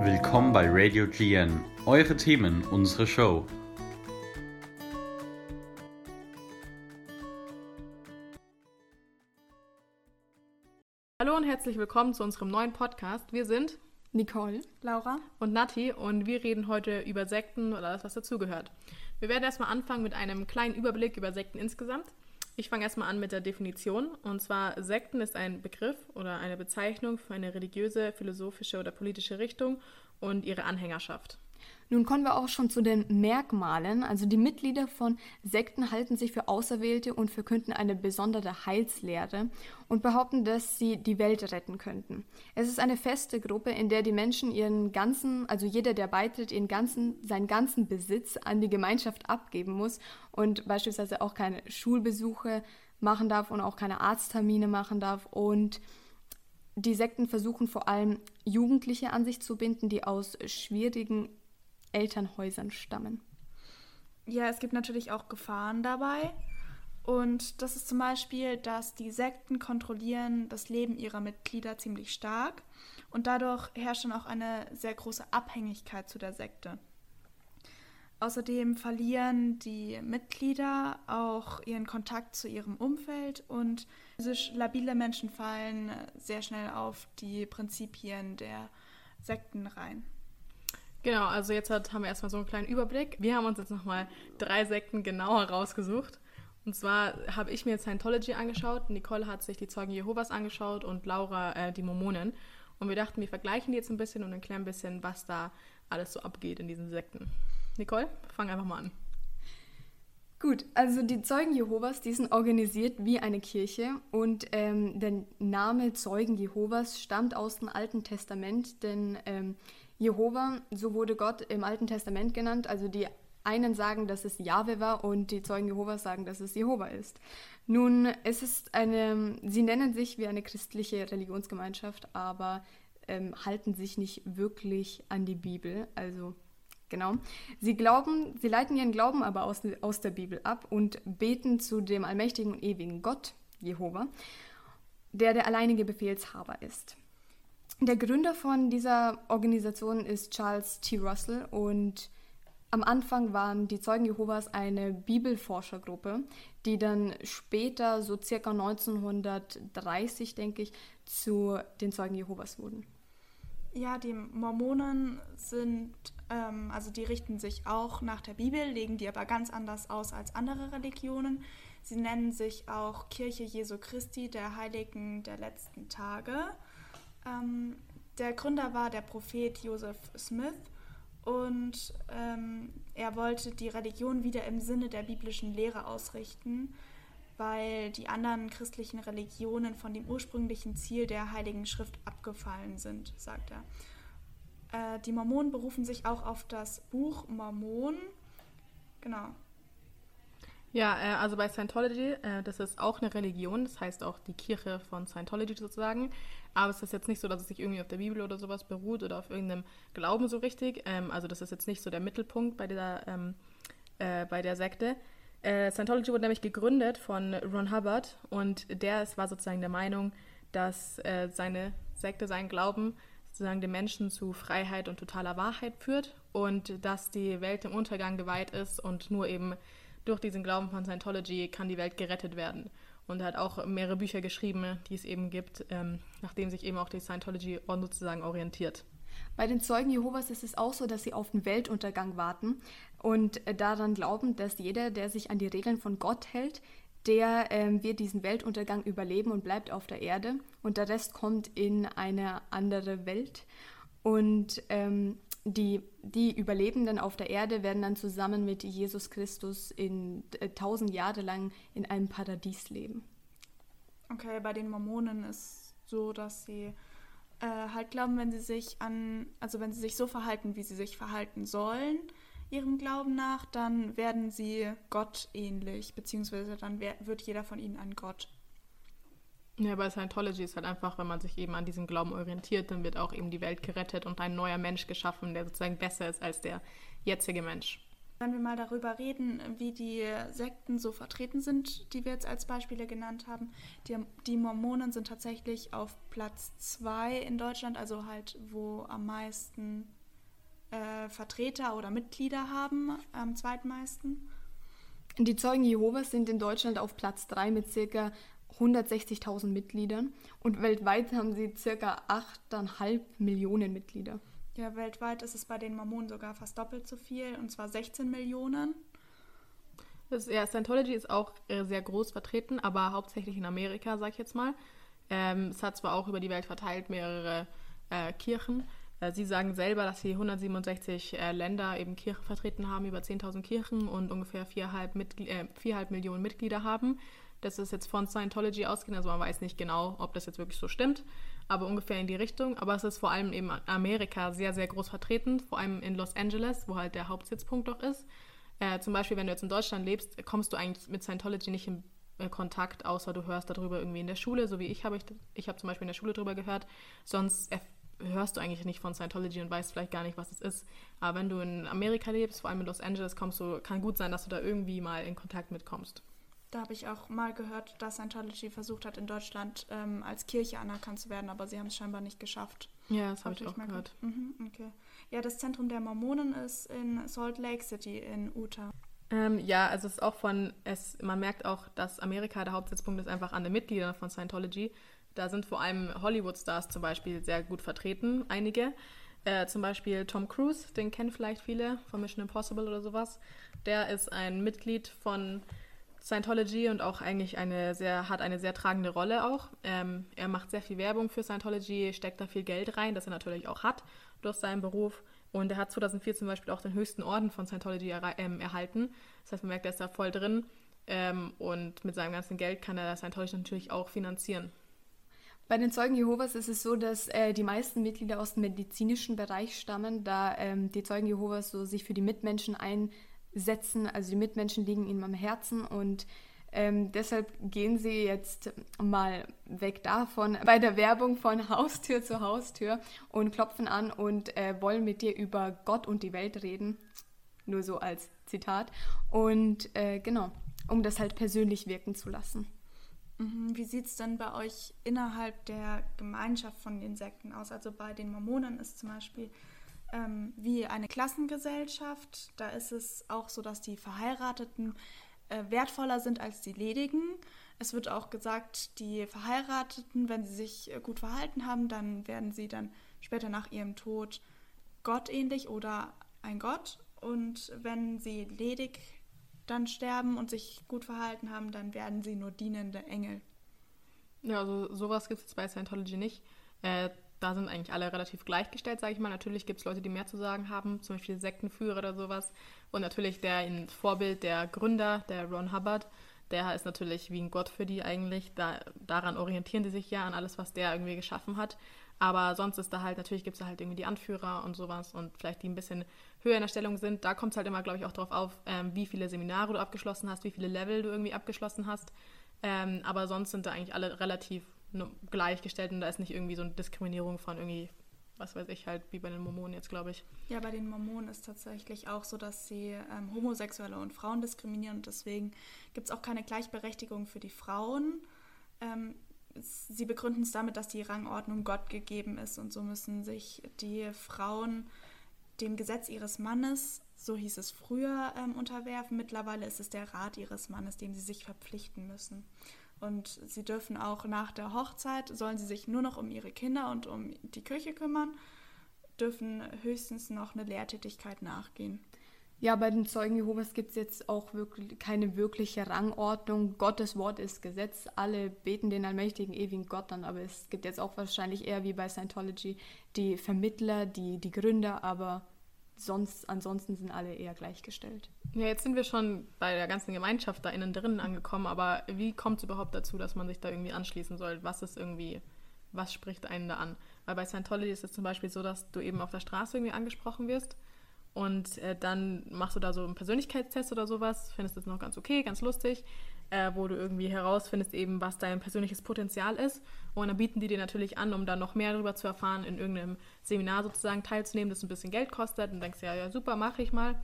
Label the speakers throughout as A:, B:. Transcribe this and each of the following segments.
A: Willkommen bei Radio GN, eure Themen, unsere Show.
B: Hallo und herzlich willkommen zu unserem neuen Podcast. Wir sind
C: Nicole,
D: Laura
B: und Nati und wir reden heute über Sekten oder alles, was dazugehört. Wir werden erstmal anfangen mit einem kleinen Überblick über Sekten insgesamt. Ich fange erstmal an mit der Definition. Und zwar, Sekten ist ein Begriff oder eine Bezeichnung für eine religiöse, philosophische oder politische Richtung und ihre Anhängerschaft.
C: Nun kommen wir auch schon zu den Merkmalen. Also die Mitglieder von Sekten halten sich für Auserwählte und verkünden eine besondere Heilslehre und behaupten, dass sie die Welt retten könnten. Es ist eine feste Gruppe, in der die Menschen ihren ganzen, also jeder, der beitritt, ihren ganzen, seinen ganzen Besitz an die Gemeinschaft abgeben muss und beispielsweise auch keine Schulbesuche machen darf und auch keine Arzttermine machen darf und die Sekten versuchen vor allem Jugendliche an sich zu binden, die aus schwierigen Elternhäusern stammen.
D: Ja, es gibt natürlich auch Gefahren dabei. Und das ist zum Beispiel, dass die Sekten kontrollieren das Leben ihrer Mitglieder ziemlich stark. Und dadurch herrscht dann auch eine sehr große Abhängigkeit zu der Sekte. Außerdem verlieren die Mitglieder auch ihren Kontakt zu ihrem Umfeld und physisch labile Menschen fallen sehr schnell auf die Prinzipien der Sekten rein.
B: Genau, also jetzt hat, haben wir erstmal so einen kleinen Überblick. Wir haben uns jetzt nochmal drei Sekten genauer rausgesucht. Und zwar habe ich mir Scientology angeschaut, Nicole hat sich die Zeugen Jehovas angeschaut und Laura äh, die Mormonen. Und wir dachten, wir vergleichen die jetzt ein bisschen und erklären ein bisschen, was da alles so abgeht in diesen Sekten. Nicole, fang einfach mal an.
C: Gut, also die Zeugen Jehovas, die sind organisiert wie eine Kirche und ähm, der Name Zeugen Jehovas stammt aus dem Alten Testament, denn ähm, Jehova, so wurde Gott im Alten Testament genannt. Also die einen sagen, dass es Jahwe war und die Zeugen Jehovas sagen, dass es Jehova ist. Nun, es ist eine, sie nennen sich wie eine christliche Religionsgemeinschaft, aber ähm, halten sich nicht wirklich an die Bibel. Also genau. Sie glauben, sie leiten ihren Glauben aber aus, aus der Bibel ab und beten zu dem allmächtigen und ewigen Gott, Jehova, der der alleinige Befehlshaber ist. Der Gründer von dieser Organisation ist Charles T. Russell und am Anfang waren die Zeugen Jehovas eine Bibelforschergruppe, die dann später, so circa 1930, denke ich, zu den Zeugen Jehovas wurden.
D: Ja, die Mormonen sind, ähm, also die richten sich auch nach der Bibel, legen die aber ganz anders aus als andere Religionen. Sie nennen sich auch Kirche Jesu Christi, der Heiligen der letzten Tage. Ähm, der Gründer war der Prophet Joseph Smith und ähm, er wollte die Religion wieder im Sinne der biblischen Lehre ausrichten, weil die anderen christlichen Religionen von dem ursprünglichen Ziel der Heiligen Schrift abgefallen sind, sagt er. Äh, die Mormonen berufen sich auch auf das Buch Mormon. Genau.
B: Ja, äh, also bei Scientology, äh, das ist auch eine Religion, das heißt auch die Kirche von Scientology sozusagen. Aber es ist jetzt nicht so, dass es sich irgendwie auf der Bibel oder sowas beruht oder auf irgendeinem Glauben so richtig. Ähm, also das ist jetzt nicht so der Mittelpunkt bei der, ähm, äh, bei der Sekte. Äh, Scientology wurde nämlich gegründet von Ron Hubbard und der war sozusagen der Meinung, dass äh, seine Sekte, sein Glauben sozusagen den Menschen zu Freiheit und totaler Wahrheit führt und dass die Welt im Untergang geweiht ist und nur eben durch diesen Glauben von Scientology kann die Welt gerettet werden und er hat auch mehrere Bücher geschrieben, die es eben gibt, ähm, nachdem sich eben auch die Scientology sozusagen orientiert.
C: Bei den Zeugen Jehovas ist es auch so, dass sie auf den Weltuntergang warten und äh, daran glauben, dass jeder, der sich an die Regeln von Gott hält, der ähm, wird diesen Weltuntergang überleben und bleibt auf der Erde und der Rest kommt in eine andere Welt. Und ähm, die, die Überlebenden auf der Erde werden dann zusammen mit Jesus Christus in äh, tausend Jahre lang in einem Paradies leben.
D: Okay, bei den Mormonen ist so, dass sie äh, halt glauben, wenn sie sich an, also wenn sie sich so verhalten, wie sie sich verhalten sollen, ihrem Glauben nach, dann werden sie Gott ähnlich, beziehungsweise dann wird jeder von ihnen ein Gott.
B: Ja, bei Scientology ist halt einfach, wenn man sich eben an diesem Glauben orientiert, dann wird auch eben die Welt gerettet und ein neuer Mensch geschaffen, der sozusagen besser ist als der jetzige Mensch.
D: Wenn wir mal darüber reden, wie die Sekten so vertreten sind, die wir jetzt als Beispiele genannt haben, die, die Mormonen sind tatsächlich auf Platz 2 in Deutschland, also halt wo am meisten äh, Vertreter oder Mitglieder haben, am zweitmeisten.
C: Die Zeugen Jehovas sind in Deutschland auf Platz 3 mit ca. 160.000 Mitgliedern und weltweit haben sie ca. 8,5 Millionen Mitglieder.
D: Ja, weltweit ist es bei den Mormonen sogar fast doppelt so viel, und zwar 16 Millionen.
B: Das, ja, Scientology ist auch äh, sehr groß vertreten, aber hauptsächlich in Amerika, sag ich jetzt mal. Ähm, es hat zwar auch über die Welt verteilt mehrere äh, Kirchen. Äh, sie sagen selber, dass sie 167 äh, Länder eben Kirchen vertreten haben, über 10.000 Kirchen und ungefähr 4,5 äh, Millionen Mitglieder haben. Das ist jetzt von Scientology ausgehend, also man weiß nicht genau, ob das jetzt wirklich so stimmt aber ungefähr in die Richtung. Aber es ist vor allem eben Amerika sehr, sehr groß vertreten, vor allem in Los Angeles, wo halt der Hauptsitzpunkt doch ist. Äh, zum Beispiel, wenn du jetzt in Deutschland lebst, kommst du eigentlich mit Scientology nicht in äh, Kontakt, außer du hörst darüber irgendwie in der Schule, so wie ich habe. Ich, ich habe zum Beispiel in der Schule darüber gehört. Sonst hörst du eigentlich nicht von Scientology und weißt vielleicht gar nicht, was es ist. Aber wenn du in Amerika lebst, vor allem in Los Angeles, kommst du, kann gut sein, dass du da irgendwie mal in Kontakt mitkommst.
D: Da habe ich auch mal gehört, dass Scientology versucht hat, in Deutschland ähm, als Kirche anerkannt zu werden, aber sie haben es scheinbar nicht geschafft.
B: Ja, das habe ich auch gehört.
D: Mhm, okay. Ja, das Zentrum der Mormonen ist in Salt Lake City in Utah.
B: Ähm, ja, also es ist auch von, es, man merkt auch, dass Amerika der Hauptsitzpunkt ist einfach an den Mitgliedern von Scientology. Da sind vor allem Hollywood-Stars zum Beispiel sehr gut vertreten, einige. Äh, zum Beispiel Tom Cruise, den kennen vielleicht viele von Mission Impossible oder sowas. Der ist ein Mitglied von Scientology und auch eigentlich eine sehr, hat eine sehr tragende Rolle auch. Ähm, er macht sehr viel Werbung für Scientology, steckt da viel Geld rein, das er natürlich auch hat durch seinen Beruf. Und er hat 2004 zum Beispiel auch den höchsten Orden von Scientology er, ähm, erhalten. Das heißt, man merkt, er ist da voll drin. Ähm, und mit seinem ganzen Geld kann er Scientology natürlich auch finanzieren.
C: Bei den Zeugen Jehovas ist es so, dass äh, die meisten Mitglieder aus dem medizinischen Bereich stammen, da ähm, die Zeugen Jehovas so sich für die Mitmenschen ein setzen. Also die Mitmenschen liegen ihnen am Herzen und ähm, deshalb gehen sie jetzt mal weg davon bei der Werbung von Haustür zu Haustür und klopfen an und äh, wollen mit dir über Gott und die Welt reden. Nur so als Zitat. Und äh, genau, um das halt persönlich wirken zu lassen.
D: Mhm. Wie sieht es denn bei euch innerhalb der Gemeinschaft von den Sekten aus? Also bei den Mormonen ist zum Beispiel ähm, wie eine Klassengesellschaft. Da ist es auch so, dass die Verheirateten äh, wertvoller sind als die Ledigen. Es wird auch gesagt, die Verheirateten, wenn sie sich äh, gut verhalten haben, dann werden sie dann später nach ihrem Tod gottähnlich oder ein Gott. Und wenn sie ledig dann sterben und sich gut verhalten haben, dann werden sie nur dienende Engel.
B: Ja, also sowas gibt es bei Scientology nicht. Äh, da sind eigentlich alle relativ gleichgestellt, sage ich mal. Natürlich gibt es Leute, die mehr zu sagen haben, zum Beispiel Sektenführer oder sowas. Und natürlich der Vorbild, der Gründer, der Ron Hubbard, der ist natürlich wie ein Gott für die eigentlich. Da, daran orientieren sie sich ja, an alles, was der irgendwie geschaffen hat. Aber sonst ist da halt, natürlich gibt es da halt irgendwie die Anführer und sowas und vielleicht die ein bisschen höher in der Stellung sind. Da kommt es halt immer, glaube ich, auch darauf auf, ähm, wie viele Seminare du abgeschlossen hast, wie viele Level du irgendwie abgeschlossen hast. Ähm, aber sonst sind da eigentlich alle relativ gleichgestellt und da ist nicht irgendwie so eine Diskriminierung von irgendwie, was weiß ich, halt wie bei den Mormonen jetzt, glaube ich.
D: Ja, bei den Mormonen ist tatsächlich auch so, dass sie ähm, Homosexuelle und Frauen diskriminieren und deswegen gibt es auch keine Gleichberechtigung für die Frauen. Ähm, sie begründen es damit, dass die Rangordnung Gott gegeben ist und so müssen sich die Frauen dem Gesetz ihres Mannes, so hieß es früher, ähm, unterwerfen. Mittlerweile ist es der Rat ihres Mannes, dem sie sich verpflichten müssen. Und sie dürfen auch nach der Hochzeit, sollen sie sich nur noch um ihre Kinder und um die Kirche kümmern, dürfen höchstens noch eine Lehrtätigkeit nachgehen.
C: Ja, bei den Zeugen Jehovas gibt es jetzt auch wirklich keine wirkliche Rangordnung. Gottes Wort ist Gesetz. Alle beten den allmächtigen, ewigen Gott an. Aber es gibt jetzt auch wahrscheinlich eher wie bei Scientology die Vermittler, die, die Gründer, aber sonst, ansonsten sind alle eher gleichgestellt.
B: Ja, jetzt sind wir schon bei der ganzen Gemeinschaft da innen drinnen angekommen, aber wie kommt es überhaupt dazu, dass man sich da irgendwie anschließen soll? Was ist irgendwie, was spricht einen da an? Weil bei Scientology ist es zum Beispiel so, dass du eben auf der Straße irgendwie angesprochen wirst und äh, dann machst du da so einen Persönlichkeitstest oder sowas, findest das noch ganz okay, ganz lustig äh, wo du irgendwie herausfindest, eben, was dein persönliches Potenzial ist. Und dann bieten die dir natürlich an, um dann noch mehr darüber zu erfahren, in irgendeinem Seminar sozusagen teilzunehmen, das ein bisschen Geld kostet. Und denkst ja, ja, super, mache ich mal.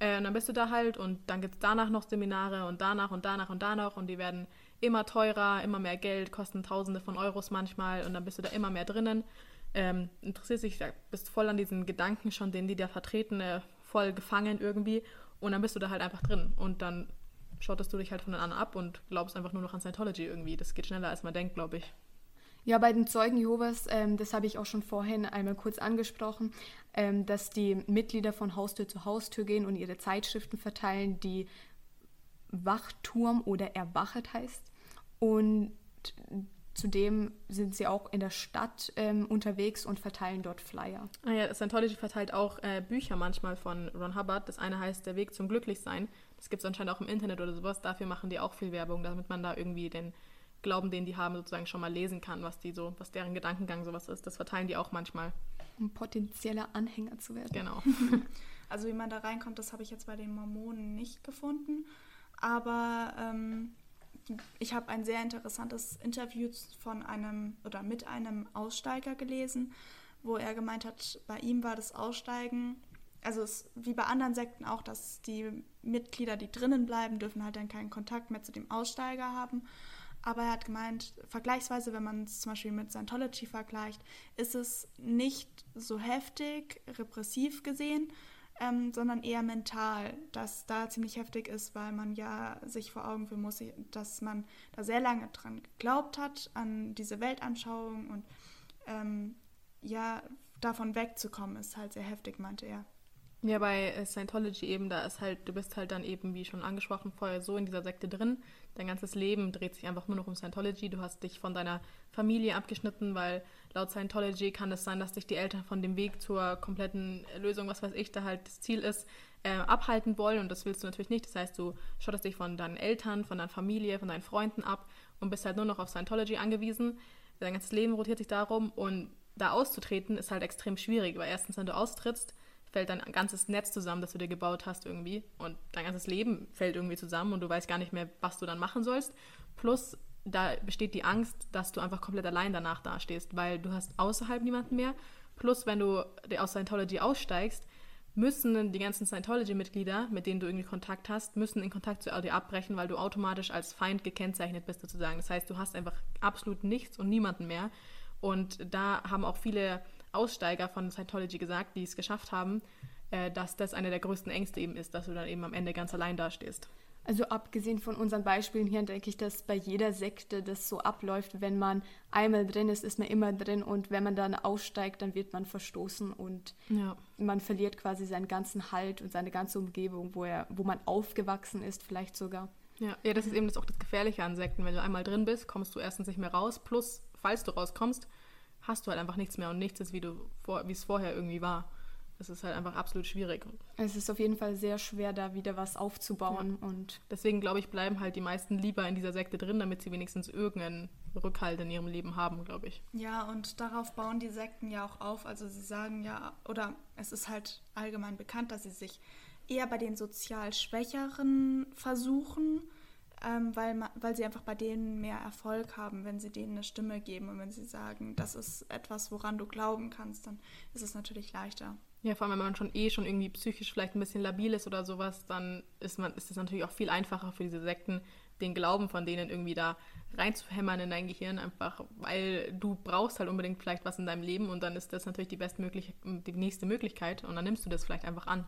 B: Äh, und dann bist du da halt und dann gibt es danach noch Seminare und danach und danach und danach und die werden immer teurer, immer mehr Geld, kosten Tausende von Euros manchmal und dann bist du da immer mehr drinnen. Ähm, interessiert sich, bist voll an diesen Gedanken schon, den die da vertreten, äh, voll gefangen irgendwie und dann bist du da halt einfach drin und dann schottest du dich halt von den anderen ab und glaubst einfach nur noch an Scientology irgendwie. Das geht schneller, als man denkt, glaube ich.
C: Ja, bei den Zeugen Jehovas, ähm, das habe ich auch schon vorhin einmal kurz angesprochen, ähm, dass die Mitglieder von Haustür zu Haustür gehen und ihre Zeitschriften verteilen, die Wachturm oder Erwachet heißt. Und zudem sind sie auch in der Stadt ähm, unterwegs und verteilen dort Flyer.
B: Ah ja, Scientology verteilt auch äh, Bücher manchmal von Ron Hubbard. Das eine heißt Der Weg zum Glücklichsein. Das gibt es anscheinend auch im Internet oder sowas. Dafür machen die auch viel Werbung, damit man da irgendwie den Glauben, den die haben, sozusagen schon mal lesen kann, was die so, was deren Gedankengang sowas ist. Das verteilen die auch manchmal.
C: Um potenzieller Anhänger zu werden.
B: Genau.
D: also wie man da reinkommt, das habe ich jetzt bei den Mormonen nicht gefunden. Aber ähm, ich habe ein sehr interessantes Interview von einem oder mit einem Aussteiger gelesen, wo er gemeint hat, bei ihm war das Aussteigen, also es, wie bei anderen Sekten auch, dass die Mitglieder, die drinnen bleiben, dürfen halt dann keinen Kontakt mehr zu dem Aussteiger haben. Aber er hat gemeint, vergleichsweise, wenn man es zum Beispiel mit Scientology vergleicht, ist es nicht so heftig, repressiv gesehen, ähm, sondern eher mental, dass da ziemlich heftig ist, weil man ja sich vor Augen führen muss, dass man da sehr lange dran geglaubt hat, an diese Weltanschauung und ähm, ja, davon wegzukommen, ist halt sehr heftig, meinte er.
B: Ja, bei Scientology eben, da ist halt, du bist halt dann eben, wie schon angesprochen, vorher so in dieser Sekte drin. Dein ganzes Leben dreht sich einfach nur noch um Scientology. Du hast dich von deiner Familie abgeschnitten, weil laut Scientology kann es sein, dass dich die Eltern von dem Weg zur kompletten Lösung, was weiß ich, da halt das Ziel ist, äh, abhalten wollen. Und das willst du natürlich nicht. Das heißt, du schottest dich von deinen Eltern, von deiner Familie, von deinen Freunden ab und bist halt nur noch auf Scientology angewiesen. Dein ganzes Leben rotiert sich darum und da auszutreten ist halt extrem schwierig, weil erstens, wenn du austrittst, fällt dein ganzes Netz zusammen, das du dir gebaut hast irgendwie. Und dein ganzes Leben fällt irgendwie zusammen und du weißt gar nicht mehr, was du dann machen sollst. Plus, da besteht die Angst, dass du einfach komplett allein danach dastehst, weil du hast außerhalb niemanden mehr. Plus, wenn du aus Scientology aussteigst, müssen die ganzen Scientology-Mitglieder, mit denen du irgendwie Kontakt hast, müssen in Kontakt zu dir abbrechen, weil du automatisch als Feind gekennzeichnet bist sozusagen. Das heißt, du hast einfach absolut nichts und niemanden mehr. Und da haben auch viele Aussteiger von Scientology gesagt, die es geschafft haben, äh, dass das eine der größten Ängste eben ist, dass du dann eben am Ende ganz allein dastehst.
C: Also abgesehen von unseren Beispielen hier denke ich, dass bei jeder Sekte das so abläuft, wenn man einmal drin ist, ist man immer drin und wenn man dann aussteigt, dann wird man verstoßen und ja. man verliert quasi seinen ganzen Halt und seine ganze Umgebung, wo, er, wo man aufgewachsen ist vielleicht sogar.
B: Ja, ja das ist eben das auch das Gefährliche an Sekten. Wenn du einmal drin bist, kommst du erstens nicht mehr raus, plus falls du rauskommst, hast du halt einfach nichts mehr und nichts ist, wie du vor, wie es vorher irgendwie war. Es ist halt einfach absolut schwierig.
C: Es ist auf jeden Fall sehr schwer, da wieder was aufzubauen. Ja. Und
B: Deswegen, glaube ich, bleiben halt die meisten lieber in dieser Sekte drin, damit sie wenigstens irgendeinen Rückhalt in ihrem Leben haben, glaube ich.
D: Ja, und darauf bauen die Sekten ja auch auf. Also sie sagen ja, oder es ist halt allgemein bekannt, dass sie sich eher bei den sozial Schwächeren versuchen ähm, weil, weil sie einfach bei denen mehr Erfolg haben, wenn sie denen eine Stimme geben und wenn sie sagen, das ist etwas, woran du glauben kannst, dann ist es natürlich leichter.
B: Ja, vor allem, wenn man schon eh schon irgendwie psychisch vielleicht ein bisschen labil ist oder sowas, dann ist man ist es natürlich auch viel einfacher für diese Sekten, den Glauben von denen irgendwie da reinzuhämmern in dein Gehirn, einfach weil du brauchst halt unbedingt vielleicht was in deinem Leben und dann ist das natürlich die bestmögliche, die nächste Möglichkeit und dann nimmst du das vielleicht einfach an.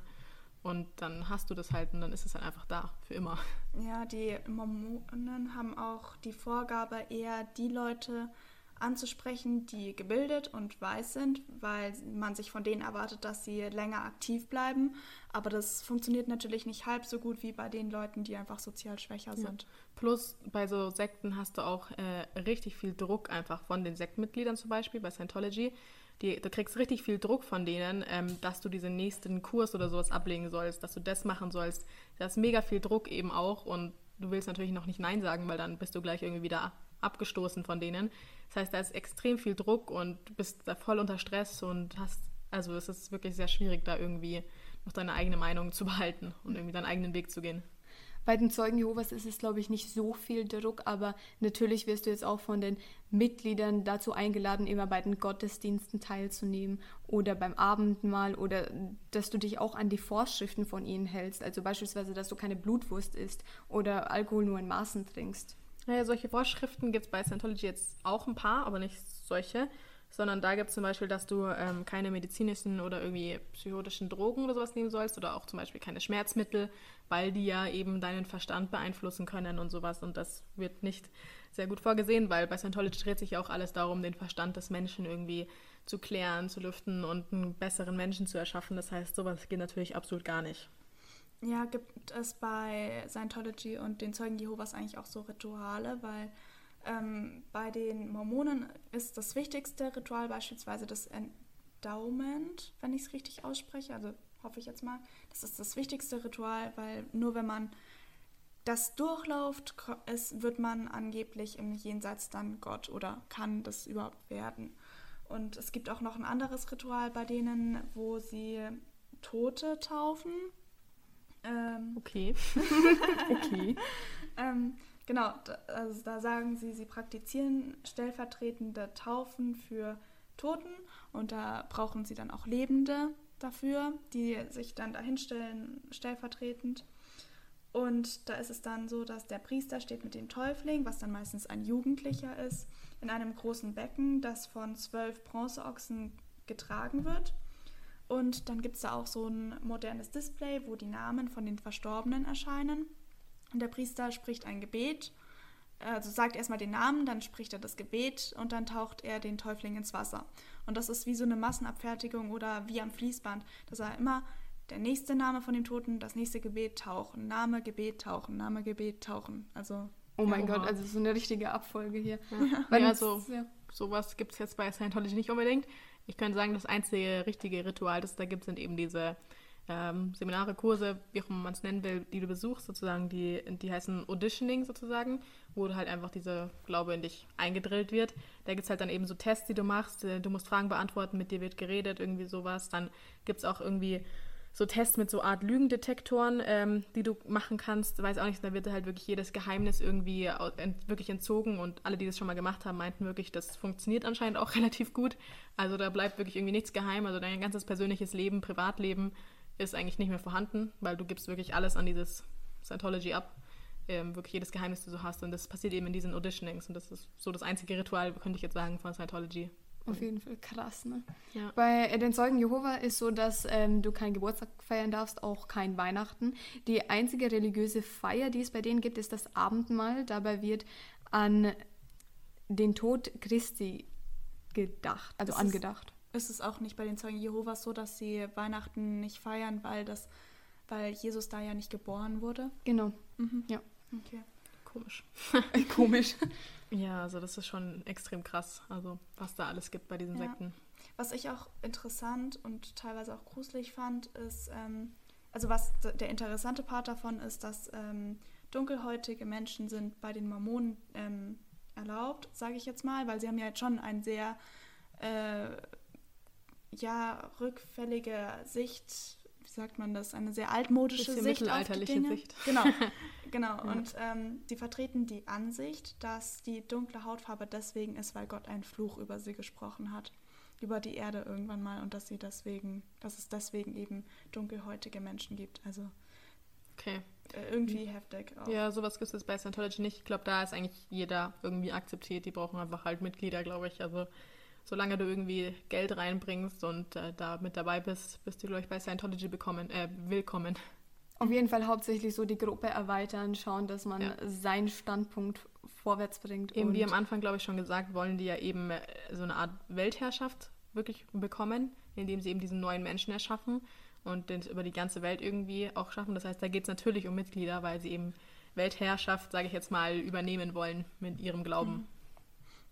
B: Und dann hast du das halt und dann ist es halt einfach da, für immer.
D: Ja, die Mormonen haben auch die Vorgabe, eher die Leute anzusprechen, die gebildet und weiß sind, weil man sich von denen erwartet, dass sie länger aktiv bleiben. Aber das funktioniert natürlich nicht halb so gut wie bei den Leuten, die einfach sozial schwächer sind. Ja.
B: Plus bei so Sekten hast du auch äh, richtig viel Druck einfach von den Sektenmitgliedern zum Beispiel bei Scientology die, du kriegst richtig viel Druck von denen, ähm, dass du diesen nächsten Kurs oder sowas ablegen sollst, dass du das machen sollst. Da ist mega viel Druck eben auch und du willst natürlich noch nicht Nein sagen, weil dann bist du gleich irgendwie wieder abgestoßen von denen. Das heißt, da ist extrem viel Druck und du bist da voll unter Stress und hast, also es ist wirklich sehr schwierig, da irgendwie noch deine eigene Meinung zu behalten und irgendwie deinen eigenen Weg zu gehen.
C: Bei den Zeugen Jehovas ist es, glaube ich, nicht so viel Druck, aber natürlich wirst du jetzt auch von den Mitgliedern dazu eingeladen, immer bei den Gottesdiensten teilzunehmen oder beim Abendmahl oder dass du dich auch an die Vorschriften von ihnen hältst. Also beispielsweise, dass du keine Blutwurst isst oder Alkohol nur in Maßen trinkst.
B: Naja, solche Vorschriften gibt es bei Scientology jetzt auch ein paar, aber nicht solche sondern da gibt es zum Beispiel, dass du ähm, keine medizinischen oder irgendwie psychotischen Drogen oder sowas nehmen sollst oder auch zum Beispiel keine Schmerzmittel, weil die ja eben deinen Verstand beeinflussen können und sowas und das wird nicht sehr gut vorgesehen, weil bei Scientology dreht sich ja auch alles darum, den Verstand des Menschen irgendwie zu klären, zu lüften und einen besseren Menschen zu erschaffen. Das heißt, sowas geht natürlich absolut gar nicht.
D: Ja, gibt es bei Scientology und den Zeugen Jehovas eigentlich auch so Rituale, weil ähm, bei den Mormonen ist das wichtigste Ritual beispielsweise das Endowment, wenn ich es richtig ausspreche. Also hoffe ich jetzt mal. Das ist das wichtigste Ritual, weil nur wenn man das durchläuft, ist, wird man angeblich im Jenseits dann Gott oder kann das überhaupt werden. Und es gibt auch noch ein anderes Ritual bei denen, wo sie Tote taufen.
B: Ähm, okay.
D: okay. ähm, Genau, also da sagen sie, sie praktizieren stellvertretende Taufen für Toten und da brauchen sie dann auch Lebende dafür, die sich dann dahinstellen stellvertretend. Und da ist es dann so, dass der Priester steht mit dem Täufling, was dann meistens ein Jugendlicher ist, in einem großen Becken, das von zwölf Bronzeochsen getragen wird. Und dann gibt es da auch so ein modernes Display, wo die Namen von den Verstorbenen erscheinen. Und der Priester spricht ein Gebet, also sagt erstmal den Namen, dann spricht er das Gebet und dann taucht er den Täufling ins Wasser. Und das ist wie so eine Massenabfertigung oder wie am Fließband, dass er immer der nächste Name von dem Toten, das nächste Gebet tauchen, Name, Gebet tauchen, Name, Gebet tauchen. Also
C: Oh mein ja, Gott, also so eine richtige Abfolge hier.
B: Ja, ja also ja. sowas gibt es jetzt bei Scientology nicht unbedingt. Ich könnte sagen, das einzige richtige Ritual, das es da gibt, sind eben diese ähm, Seminare, Kurse, wie auch immer man es nennen will, die du besuchst, sozusagen, die, die heißen Auditioning sozusagen, wo halt einfach diese Glaube in dich eingedrillt wird. Da gibt es halt dann eben so Tests, die du machst, äh, du musst Fragen beantworten, mit dir wird geredet, irgendwie sowas. Dann gibt es auch irgendwie so Tests mit so Art Lügendetektoren, ähm, die du machen kannst. Weiß auch nicht, da wird halt wirklich jedes Geheimnis irgendwie ent wirklich entzogen und alle, die das schon mal gemacht haben, meinten wirklich, das funktioniert anscheinend auch relativ gut. Also da bleibt wirklich irgendwie nichts geheim. Also dein ganzes persönliches Leben, Privatleben ist eigentlich nicht mehr vorhanden, weil du gibst wirklich alles an dieses Scientology ab. Ähm, wirklich jedes Geheimnis, das du hast. Und das passiert eben in diesen Auditionings. Und das ist so das einzige Ritual, könnte ich jetzt sagen, von Scientology.
C: Auf jeden Fall krass, ne? Ja. Bei äh, den Zeugen Jehova ist so, dass ähm, du keinen Geburtstag feiern darfst, auch kein Weihnachten. Die einzige religiöse Feier, die es bei denen gibt, ist das Abendmahl. Dabei wird an den Tod Christi gedacht, also das angedacht
D: ist es auch nicht bei den Zeugen Jehovas so, dass sie Weihnachten nicht feiern, weil das, weil Jesus da ja nicht geboren wurde.
C: Genau. Mhm. Ja.
B: Okay. Komisch.
C: Komisch.
B: Ja, also das ist schon extrem krass, also was da alles gibt bei diesen ja. Sekten.
D: Was ich auch interessant und teilweise auch gruselig fand, ist, ähm, also was der interessante Part davon ist, dass ähm, dunkelhäutige Menschen sind bei den Mormonen ähm, erlaubt, sage ich jetzt mal, weil sie haben ja jetzt schon ein sehr äh, ja, rückfällige Sicht, wie sagt man das, eine sehr altmodische Sicht
B: mittelalterliche auf die Dinge. Sicht.
D: Genau, genau. Ja. Und ähm, die vertreten die Ansicht, dass die dunkle Hautfarbe deswegen ist, weil Gott einen Fluch über sie gesprochen hat, über die Erde irgendwann mal und dass sie deswegen, dass es deswegen eben dunkelhäutige Menschen gibt. Also
B: okay.
D: Äh, irgendwie heftig.
B: Auch. Ja, sowas gibt es bei Scientology nicht. Ich glaube, da ist eigentlich jeder irgendwie akzeptiert. Die brauchen einfach halt Mitglieder, glaube ich. Also solange du irgendwie Geld reinbringst und äh, da mit dabei bist, bist du, glaube ich, bei Scientology bekommen, äh, willkommen.
C: Auf jeden Fall hauptsächlich so die Gruppe erweitern, schauen, dass man ja. seinen Standpunkt vorwärts bringt.
B: Eben wie am Anfang, glaube ich, schon gesagt, wollen die ja eben äh, so eine Art Weltherrschaft wirklich bekommen, indem sie eben diesen neuen Menschen erschaffen und den über die ganze Welt irgendwie auch schaffen. Das heißt, da geht es natürlich um Mitglieder, weil sie eben Weltherrschaft, sage ich jetzt mal, übernehmen wollen mit ihrem Glauben. Mhm.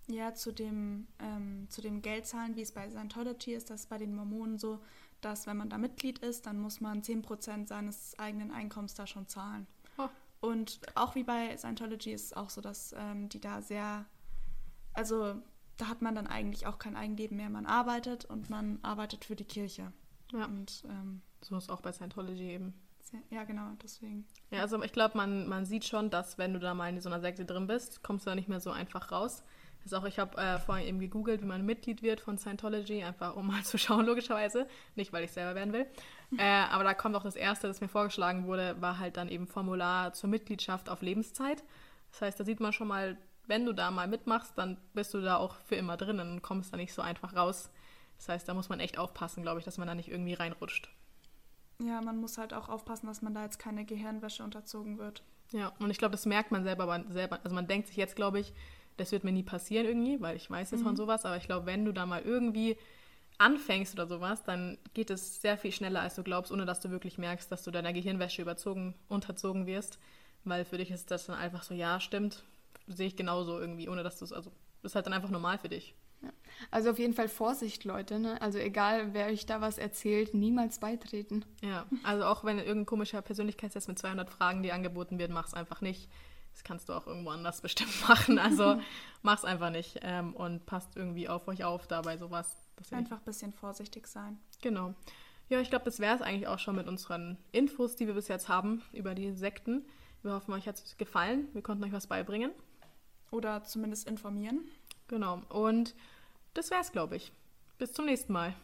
D: Ja, zu dem, ähm, zu dem Geldzahlen, wie es bei Scientology ist, das ist bei den Mormonen so, dass wenn man da Mitglied ist, dann muss man 10% seines eigenen Einkommens da schon zahlen. Oh. Und auch wie bei Scientology ist es auch so, dass ähm, die da sehr, also da hat man dann eigentlich auch kein Eigenleben mehr. Man arbeitet und man arbeitet für die Kirche.
B: Ja. Und ähm, so ist auch bei Scientology eben.
D: Ja, genau, deswegen.
B: Ja, also ich glaube, man, man sieht schon, dass wenn du da mal in so einer Sekte drin bist, kommst du da nicht mehr so einfach raus. Ist auch, ich habe äh, vorhin eben gegoogelt, wie man Mitglied wird von Scientology, einfach um mal zu schauen, logischerweise. Nicht, weil ich selber werden will. Äh, aber da kommt auch das Erste, das mir vorgeschlagen wurde, war halt dann eben Formular zur Mitgliedschaft auf Lebenszeit. Das heißt, da sieht man schon mal, wenn du da mal mitmachst, dann bist du da auch für immer drin und kommst da nicht so einfach raus. Das heißt, da muss man echt aufpassen, glaube ich, dass man da nicht irgendwie reinrutscht.
D: Ja, man muss halt auch aufpassen, dass man da jetzt keine Gehirnwäsche unterzogen wird.
B: Ja, und ich glaube, das merkt man selber, aber selber. Also man denkt sich jetzt, glaube ich, das wird mir nie passieren irgendwie, weil ich weiß jetzt von sowas, aber ich glaube, wenn du da mal irgendwie anfängst oder sowas, dann geht es sehr viel schneller, als du glaubst, ohne dass du wirklich merkst, dass du deiner Gehirnwäsche überzogen, unterzogen wirst. Weil für dich ist das dann einfach so, ja, stimmt, sehe ich genauso irgendwie, ohne dass du es, also, das ist halt dann einfach normal für dich.
C: Also auf jeden Fall Vorsicht, Leute. Ne? Also egal, wer euch da was erzählt, niemals beitreten.
B: Ja, also auch wenn irgendein komischer Persönlichkeitstest mit 200 Fragen dir angeboten wird, mach's einfach nicht. Das kannst du auch irgendwo anders bestimmt machen. Also mach's einfach nicht ähm, und passt irgendwie auf euch auf da bei sowas.
D: Einfach ein bisschen vorsichtig sein.
B: Genau. Ja, ich glaube, das wäre es eigentlich auch schon mit unseren Infos, die wir bis jetzt haben über die Sekten. Wir hoffen, euch hat es gefallen. Wir konnten euch was beibringen.
D: Oder zumindest informieren.
B: Genau. Und das wäre es, glaube ich. Bis zum nächsten Mal.